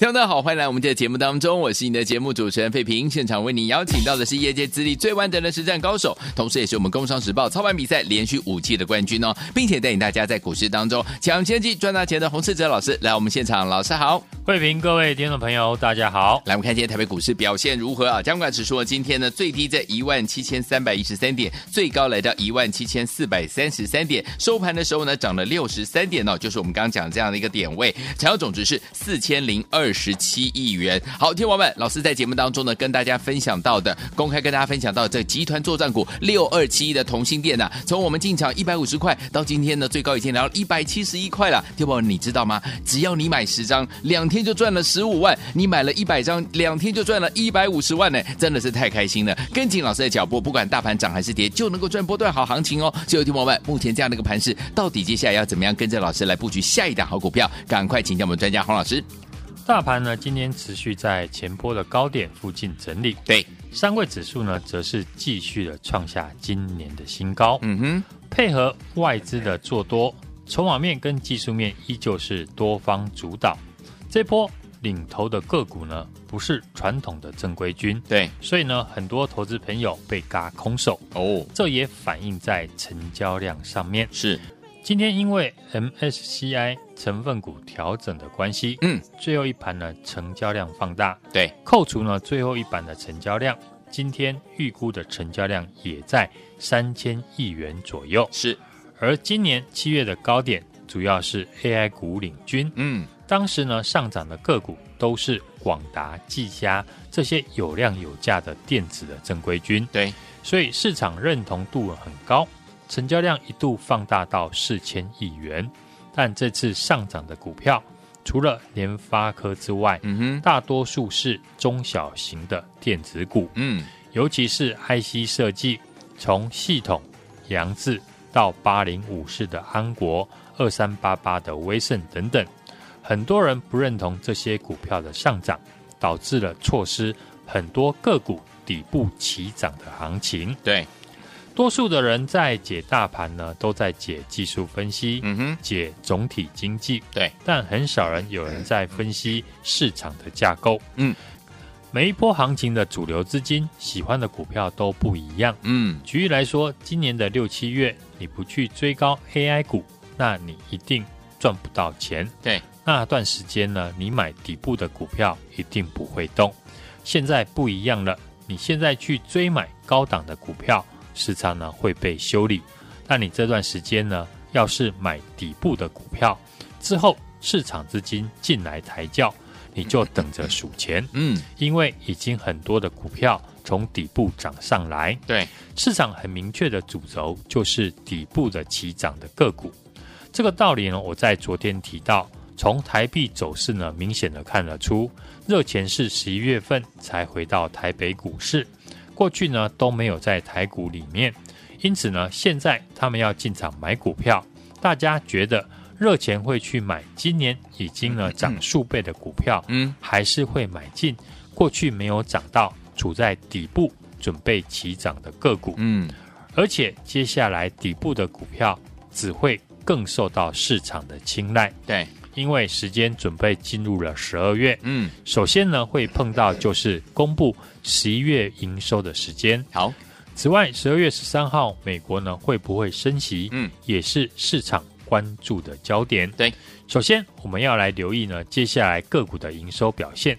听众大家好，欢迎来我们的节目当中，我是你的节目主持人费平。现场为你邀请到的是业界资历最完整的实战高手，同时也是我们《工商时报》操盘比赛连续五季的冠军哦，并且带领大家在股市当中抢先机赚大钱的洪世哲老师来我们现场，老师好，费平，各位听众朋友大家好。来，我们看今天台北股市表现如何啊？加权指数今天呢最低在一万七千三百一十三点，最高来到一万七千四百三十三点，收盘的时候呢涨了六十三点哦，就是我们刚刚讲这样的一个点位，成交总值是四千零二十七亿元。好，听众们，老师在节目当中呢跟大家分享到的，公开跟大家分享到这集团作战股六二七一的同欣电呢，从我们进场一百五十块到今天呢最高已经来到一百七十一块了。听众们，你知道吗？只要你买十张，两天就赚了十五万；你买了一百张，两天就赚了一百五十万呢，真的是太开心了。跟紧老师的脚步，不管大盘涨还是跌，就能够赚波段好行情哦。所以，听友们，目前这样的一个盘势，到底接下来要怎么样跟着老师来布局下一档好股票？赶快请教我们专家黄老师。大盘呢，今天持续在前波的高点附近整理。对，上柜指数呢，则是继续的创下今年的新高。嗯哼，配合外资的做多，筹码面跟技术面依旧是多方主导。这波领头的个股呢，不是传统的正规军。对，所以呢，很多投资朋友被嘎空手。哦，这也反映在成交量上面。是。今天因为 MSCI 成分股调整的关系，嗯，最后一盘呢成交量放大，对，扣除呢最后一盘的成交量，今天预估的成交量也在三千亿元左右，是。而今年七月的高点主要是 AI 股领军，嗯，当时呢上涨的个股都是广达、技嘉这些有量有价的电子的正规军，对，所以市场认同度很高。成交量一度放大到四千亿元，但这次上涨的股票，除了联发科之外，嗯哼，大多数是中小型的电子股，嗯，尤其是 IC 设计，从系统、扬智到八零五四的安国、二三八八的威盛等等，很多人不认同这些股票的上涨，导致了错失很多个股底部起涨的行情，对。多数的人在解大盘呢，都在解技术分析，嗯哼，解总体经济，对，但很少人有人在分析市场的架构，嗯，每一波行情的主流资金喜欢的股票都不一样，嗯，举例来说，今年的六七月你不去追高 AI 股，那你一定赚不到钱，对，那段时间呢，你买底部的股票一定不会动，现在不一样了，你现在去追买高档的股票。市场呢会被修理，那你这段时间呢，要是买底部的股票，之后市场资金进来抬轿，你就等着数钱。嗯，因为已经很多的股票从底部涨上来，对，市场很明确的主轴就是底部的起涨的个股。这个道理呢，我在昨天提到，从台币走势呢，明显的看得出，热钱是十一月份才回到台北股市。过去呢都没有在台股里面，因此呢，现在他们要进场买股票，大家觉得热钱会去买今年已经呢涨数倍的股票，嗯，还是会买进过去没有涨到、处在底部准备起涨的个股，嗯，而且接下来底部的股票只会更受到市场的青睐，对。因为时间准备进入了十二月，嗯，首先呢会碰到就是公布十一月营收的时间。好，此外十二月十三号美国呢会不会升息？嗯，也是市场关注的焦点。对，首先我们要来留意呢接下来个股的营收表现。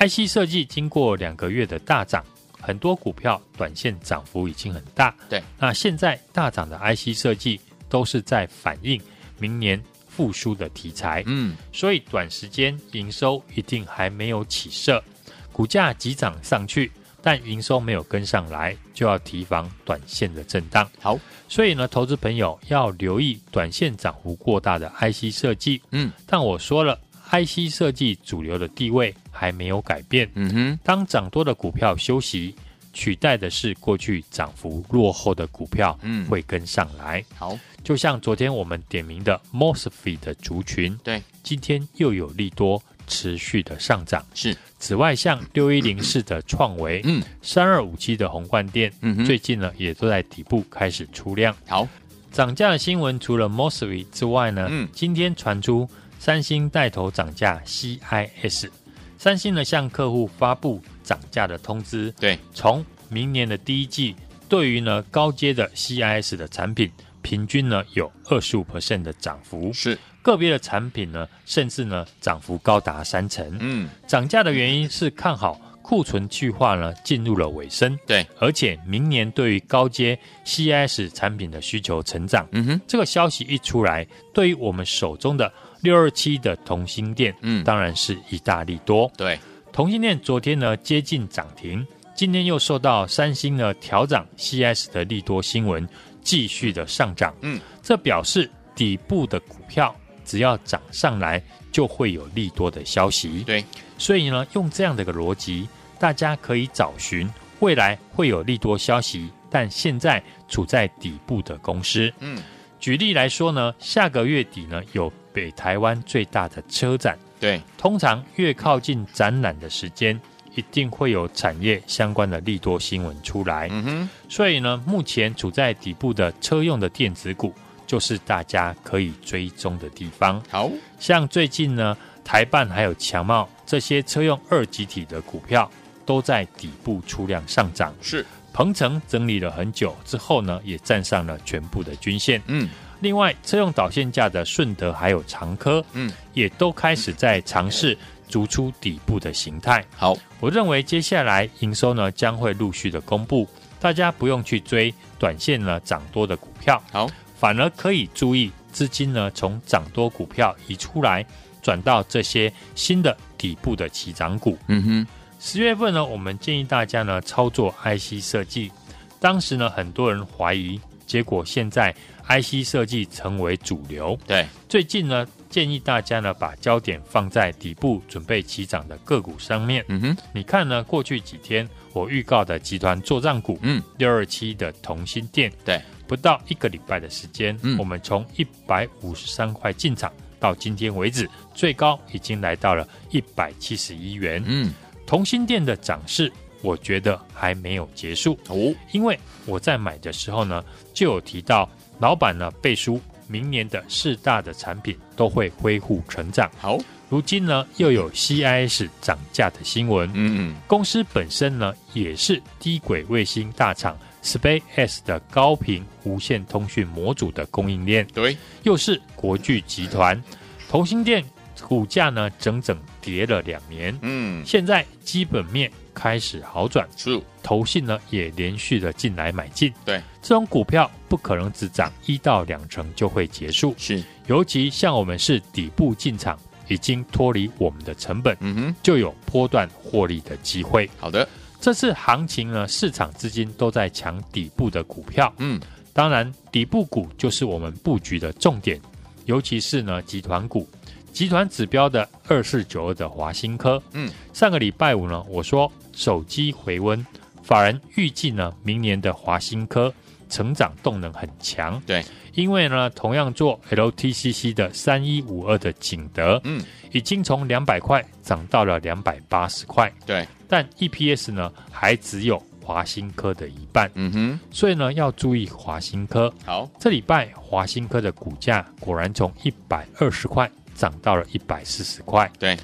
IC 设计经过两个月的大涨，很多股票短线涨幅已经很大。对，那现在大涨的 IC 设计都是在反映明年。复苏的题材，嗯，所以短时间营收一定还没有起色，股价急涨上去，但营收没有跟上来，就要提防短线的震荡。好，所以呢，投资朋友要留意短线涨幅过大的 IC 设计。嗯，但我说了，IC 设计主流的地位还没有改变。嗯哼，当涨多的股票休息，取代的是过去涨幅落后的股票，嗯，会跟上来。好。就像昨天我们点名的 Mosfet 的族群，对，今天又有利多持续的上涨。是，此外像六一零四的创维，嗯，三二五七的宏冠店，嗯，最近呢也都在底部开始出量。好，涨价的新闻除了 Mosfet 之外呢，嗯，今天传出三星带头涨价 CIS，三星呢向客户发布涨价的通知，对，从明年的第一季，对于呢高阶的 CIS 的产品，平均呢有二十五 percent 的涨幅，是。个别的产品呢，甚至呢涨幅高达三成。嗯，涨价的原因是看好库存去化呢进入了尾声，对，而且明年对于高阶 CIS 产品的需求成长。嗯哼，这个消息一出来，对于我们手中的六二七的同心店，嗯，当然是一大利多。对，同心店昨天呢接近涨停，今天又受到三星呢调涨 CIS 的利多新闻，继续的上涨。嗯，这表示底部的股票只要涨上来，就会有利多的消息。对，所以呢，用这样的一个逻辑，大家可以找寻未来会有利多消息，但现在处在底部的公司。嗯，举例来说呢，下个月底呢有北台湾最大的车展。对，通常越靠近展览的时间，一定会有产业相关的利多新闻出来。嗯哼，所以呢，目前处在底部的车用的电子股，就是大家可以追踪的地方。好，像最近呢，台办还有强茂这些车用二极体的股票，都在底部出量上涨。是，鹏程整理了很久之后呢，也站上了全部的均线。嗯，另外，车用导线架的顺德还有长科，嗯，也都开始在尝试。逐出底部的形态。好，我认为接下来营收呢将会陆续的公布，大家不用去追短线呢涨多的股票，好，反而可以注意资金呢从涨多股票移出来，转到这些新的底部的起涨股。嗯哼，十月份呢，我们建议大家呢操作 IC 设计，当时呢很多人怀疑，结果现在 IC 设计成为主流。对，最近呢。建议大家呢，把焦点放在底部准备起涨的个股上面。嗯哼，你看呢？过去几天我预告的集团作战股，嗯，六二七的同心店，对，不到一个礼拜的时间，嗯，我们从一百五十三块进场到今天为止，最高已经来到了一百七十一元。嗯，同心店的涨势，我觉得还没有结束哦，因为我在买的时候呢，就有提到老板呢背书。明年的四大的产品都会恢复成长。好，如今呢又有 CIS 涨价的新闻。嗯嗯，公司本身呢也是低轨卫星大厂 SpaceX 的高频无线通讯模组的供应链。对，又是国巨集团，同心店股价呢整整跌了两年。嗯，现在基本面开始好转。是。投信呢也连续的进来买进，对这种股票不可能只涨一到两成就会结束，是尤其像我们是底部进场，已经脱离我们的成本，嗯哼，就有波段获利的机会。好的，这次行情呢，市场资金都在抢底部的股票，嗯，当然底部股就是我们布局的重点，尤其是呢集团股。集团指标的二四九二的华新科，嗯，上个礼拜五呢，我说手机回温。法人预计呢，明年的华新科成长动能很强。对，因为呢，同样做 LTCC 的三一五二的景德，嗯，已经从两百块涨到了两百八十块。对，但 EPS 呢，还只有华新科的一半。嗯哼，所以呢，要注意华新科。好，这礼拜华新科的股价果然从一百二十块涨到了一百四十块。对，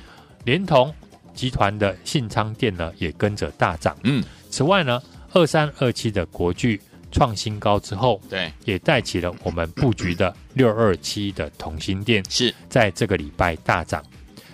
连同集团的信昌店呢，也跟着大涨。嗯。此外呢，二三二七的国巨创新高之后，对，也带起了我们布局的六二七的同心店，是在这个礼拜大涨，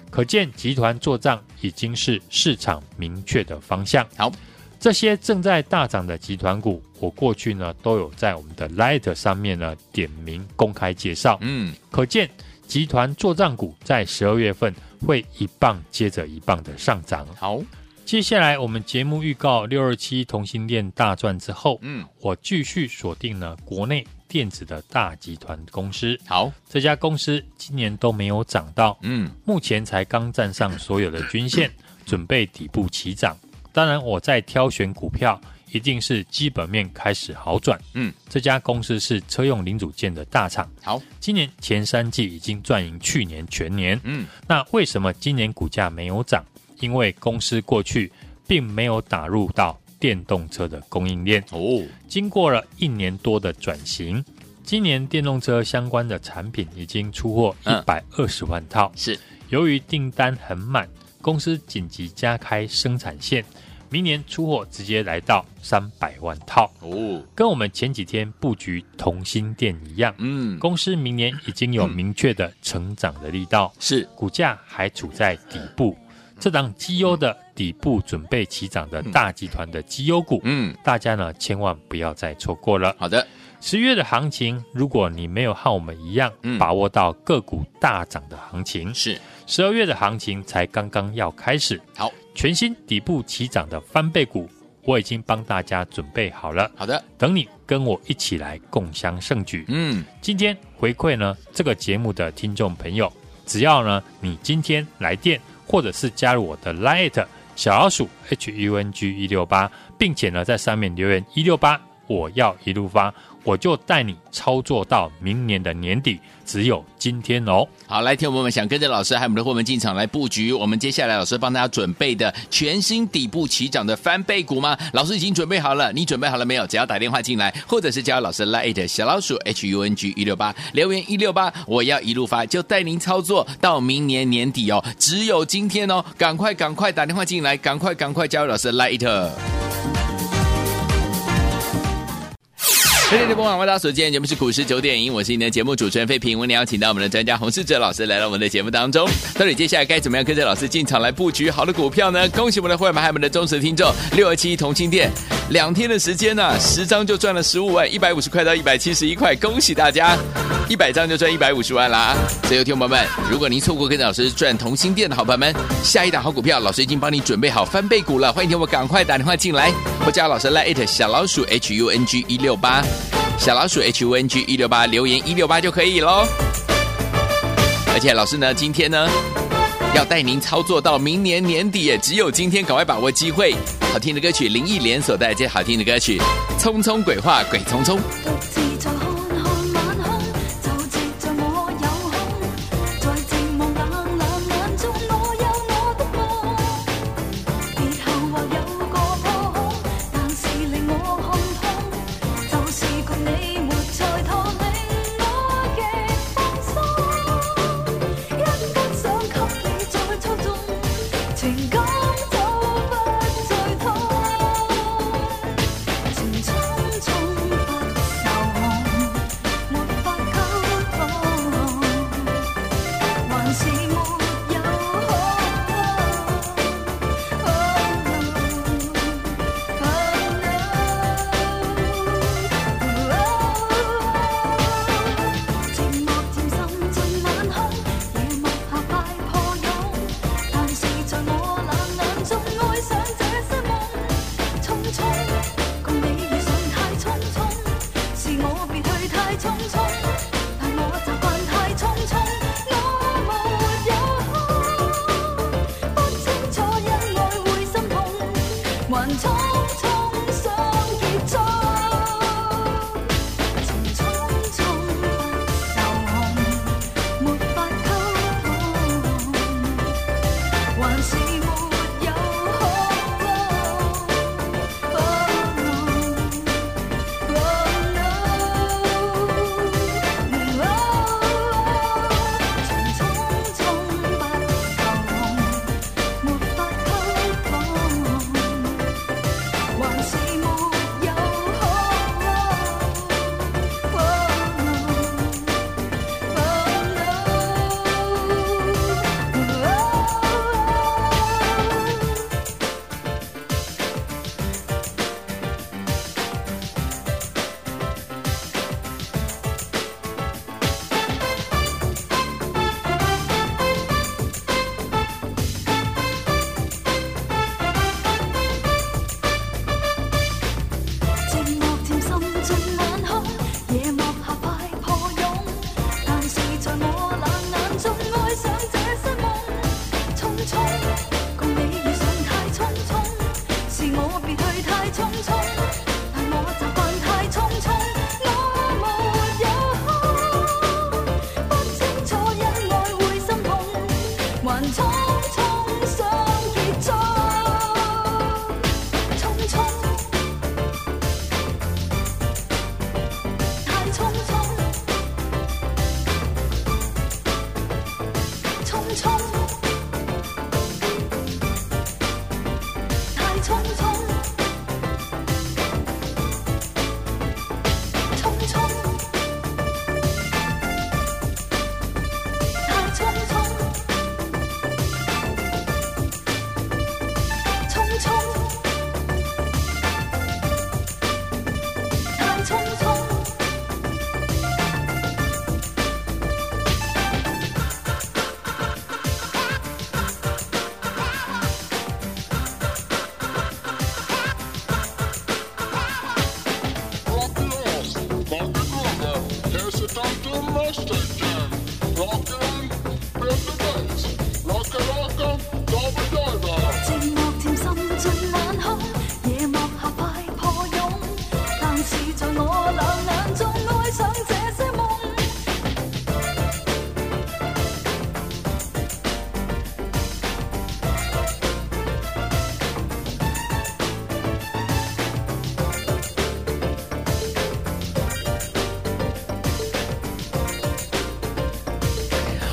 可见集团做账已经是市场明确的方向。好，这些正在大涨的集团股，我过去呢都有在我们的 Light 上面呢点名公开介绍。嗯，可见集团做账股在十二月份会一棒接着一棒的上涨。好。接下来我们节目预告六二七同心店大赚之后，嗯，我继续锁定了国内电子的大集团公司。好，这家公司今年都没有涨到，嗯，目前才刚站上所有的均线，准备底部起涨。当然，我在挑选股票，一定是基本面开始好转。嗯，这家公司是车用零组件的大厂。好，今年前三季已经赚赢去年全年。嗯，那为什么今年股价没有涨？因为公司过去并没有打入到电动车的供应链哦，经过了一年多的转型，今年电动车相关的产品已经出货一百二十万套。是由于订单很满，公司紧急加开生产线，明年出货直接来到三百万套。哦，跟我们前几天布局同心店一样，嗯，公司明年已经有明确的成长的力道，是。股价还处在底部，这档绩优的底部准备起涨的大集团的绩优股，嗯，大家呢千万不要再错过了。好的，十月的行情，如果你没有和我们一样把握到个股大涨的行情，是十二月的行情才刚刚要开始，好。全新底部起涨的翻倍股，我已经帮大家准备好了。好的，等你跟我一起来共襄盛举。嗯，今天回馈呢这个节目的听众朋友，只要呢你今天来电或者是加入我的 Light 小老鼠 H U N G 一六八，并且呢在上面留言一六八，我要一路发。我就带你操作到明年的年底，只有今天哦。好，来，听我们想跟着老师还有我们的伙伴进场来布局，我们接下来老师帮大家准备的全新底部起涨的翻倍股吗？老师已经准备好了，你准备好了没有？只要打电话进来，或者是加入老师 Light 小老鼠 H U N G 一六八留言一六八，我要一路发，就带您操作到明年年底哦，只有今天哦，赶快赶快打电话进来，赶快赶快加入老师 Line。今天的播网为大家所见节目是股市九点一，我是你的节目主持人费平。我们邀请到我们的专家洪世哲老师来到我们的节目当中。到底接下来该怎么样跟着老师进场来布局好的股票呢？恭喜我们的会员们还有我们的忠实听众，六二七同心店两天的时间呢、啊，十张就赚了十五万，一百五十块到一百七十一块，恭喜大家！一百张就赚一百五十万啦！所以，听众朋友们，如果您错过跟着老师赚同心店的好朋友们，下一档好股票，老师已经帮你准备好翻倍股了，欢迎听我赶快打电话进来，或加老师来 it 小老鼠 H U N G 一六八。小老鼠 H U N G 一六八留言一六八就可以喽。而且老师呢，今天呢要带您操作到明年年底，只有今天，赶快把握机会。好听的歌曲，林忆莲所带来这好听的歌曲《匆匆鬼话鬼匆匆》。home.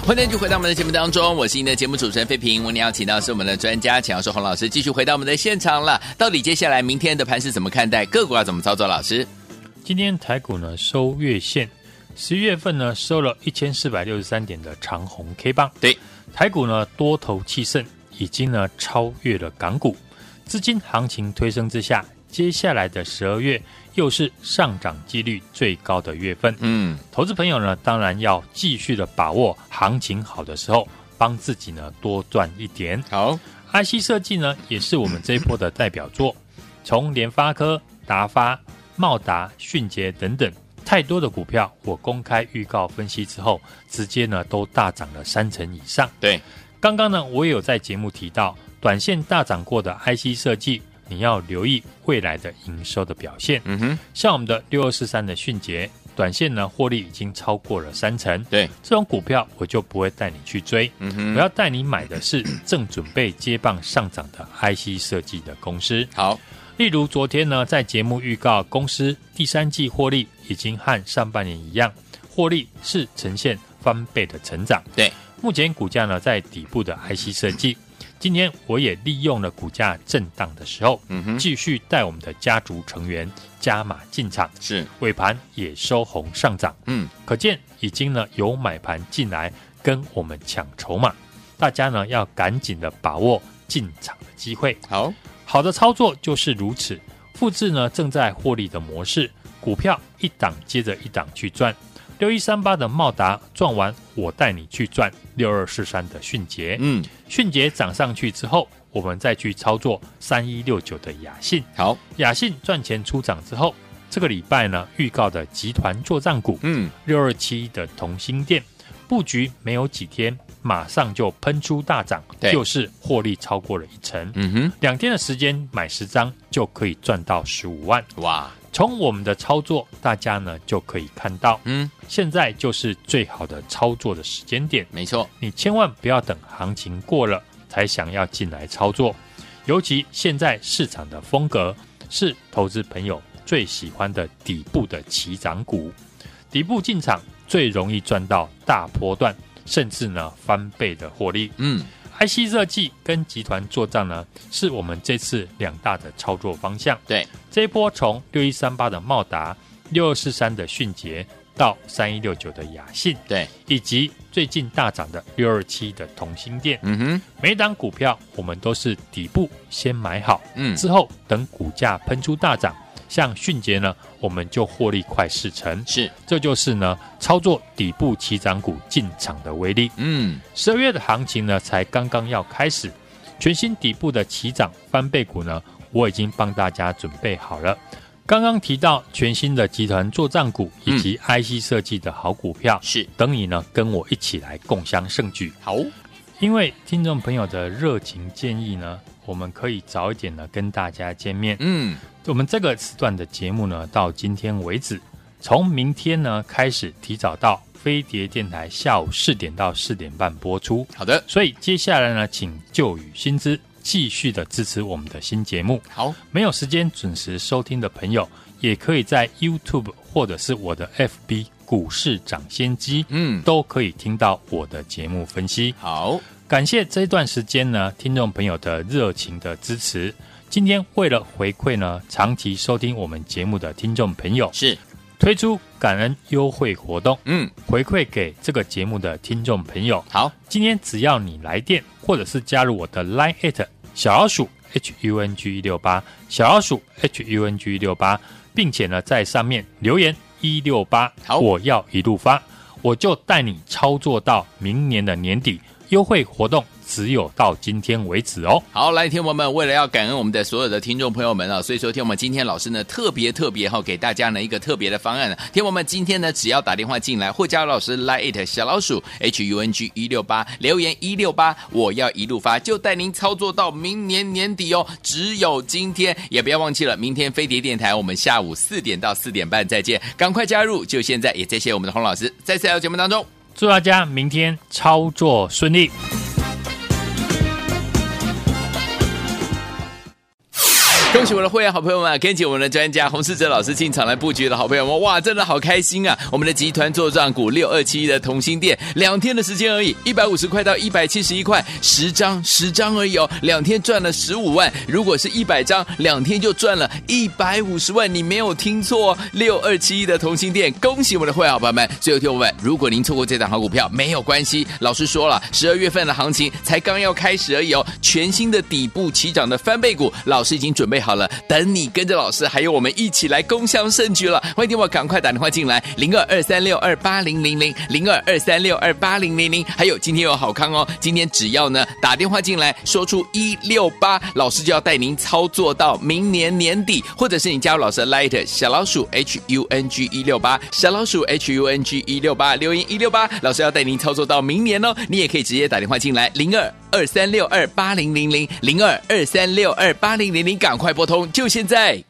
欢迎继续回到我们的节目当中，我是您的节目主持人费平。我们要请到是我们的专家强硕洪老师，继续回到我们的现场了。到底接下来明天的盘是怎么看待？个股要怎么操作？老师，今天台股呢收月线，十一月份呢收了一千四百六十三点的长红 K 棒。对，台股呢多头气盛，已经呢超越了港股，资金行情推升之下，接下来的十二月。又是上涨几率最高的月份，嗯，投资朋友呢，当然要继续的把握行情好的时候，帮自己呢多赚一点。好，IC 设计呢也是我们这一波的代表作，从联发科、达发、茂达、迅捷等等太多的股票，我公开预告分析之后，直接呢都大涨了三成以上。对，刚刚呢我也有在节目提到，短线大涨过的 IC 设计。你要留意未来的营收的表现。嗯哼，像我们的六二四三的迅捷，短线呢获利已经超过了三成。对，这种股票我就不会带你去追。嗯哼，我要带你买的是正准备接棒上涨的 IC 设计的公司。好，例如昨天呢，在节目预告公司第三季获利已经和上半年一样，获利是呈现翻倍的成长。对，目前股价呢在底部的 IC 设计。今天我也利用了股价震荡的时候，嗯哼，继续带我们的家族成员加码进场，是。尾盘也收红上涨，嗯，可见已经呢有买盘进来跟我们抢筹码，大家呢要赶紧的把握进场的机会。好。好的操作就是如此，复制呢正在获利的模式，股票一档接着一档去赚。六一三八的茂达赚完，我带你去赚六二四三的迅捷。嗯，迅捷涨上去之后，我们再去操作三一六九的雅信。好，雅信赚钱出涨之后，这个礼拜呢预告的集团作帐股，嗯，六二七的同心电布局没有几天，马上就喷出大涨，就是获利超过了一成。嗯哼，两天的时间买十张就可以赚到十五万。哇！从我们的操作，大家呢就可以看到，嗯，现在就是最好的操作的时间点。没错，你千万不要等行情过了才想要进来操作，尤其现在市场的风格是投资朋友最喜欢的底部的起涨股，底部进场最容易赚到大波段，甚至呢翻倍的获利。嗯。IC 设计跟集团做账呢，是我们这次两大的操作方向。对，这一波从六一三八的茂达、六二四三的迅捷到三一六九的雅信，对，以及最近大涨的六二七的同心店。嗯哼，每档股票我们都是底部先买好，嗯，之后等股价喷出大涨。像迅捷呢，我们就获利快四成，是，这就是呢操作底部起涨股进场的威力。嗯，十二月的行情呢才刚刚要开始，全新底部的起涨翻倍股呢，我已经帮大家准备好了。刚刚提到全新的集团作战股以及 IC 设计的好股票，是、嗯、等你呢跟我一起来共襄盛举。好，因为听众朋友的热情建议呢，我们可以早一点呢跟大家见面。嗯。我们这个时段的节目呢，到今天为止，从明天呢开始提早到飞碟电台下午四点到四点半播出。好的，所以接下来呢，请旧雨新知继续的支持我们的新节目。好，没有时间准时收听的朋友，也可以在 YouTube 或者是我的 FB 股市涨先机，嗯，都可以听到我的节目分析。好，感谢这一段时间呢，听众朋友的热情的支持。今天为了回馈呢，长期收听我们节目的听众朋友，是推出感恩优惠活动，嗯，回馈给这个节目的听众朋友。好，今天只要你来电或者是加入我的 Line@ 小老鼠 HUNG 一六八小老鼠 HUNG 一六八，并且呢在上面留言一六八，好，我要一路发，我就带你操作到明年的年底，优惠活动。只有到今天为止哦。好，来，听我们为了要感恩我们的所有的听众朋友们啊，所以说听我们今天老师呢特别特别哈，给大家呢一个特别的方案。听我们今天呢，只要打电话进来或加入老师 Line 小老鼠 H U N G 一六八留言一六八，我要一路发，就带您操作到明年年底哦。只有今天，也不要忘记了，明天飞碟电台我们下午四点到四点半再见，赶快加入，就现在。也谢谢我们的洪老师，在下个节目当中，祝大家明天操作顺利。恭喜我的会员好朋友们，跟紧我们的专家洪世哲老师进场来布局的好朋友们，哇，真的好开心啊！我们的集团作帐股六二七一的同心店，两天的时间而已，一百五十块到一百七十一块，十张十张而已哦，两天赚了十五万。如果是一百张，两天就赚了一百五十万，你没有听错，六二七一的同心店，恭喜我们的会员好朋友们。最后，听我们，如果您错过这档好股票，没有关系，老师说了，十二月份的行情才刚要开始而已哦，全新的底部起涨的翻倍股，老师已经准备好了，等你跟着老师，还有我们一起来攻襄盛举了。欢迎听我赶快打电话进来，零二二三六二八零零零，零二二三六二八零零零。还有今天有好康哦，今天只要呢打电话进来，说出一六八，老师就要带您操作到明年年底，或者是你加入老师的 Light 小老鼠 H U N G 一六八，小老鼠 H U N G 一六八，留言一六八，老师要带您操作到明年哦。你也可以直接打电话进来，零二二三六二八零零零，零二二三六二八零零零，赶快拨通，就现在。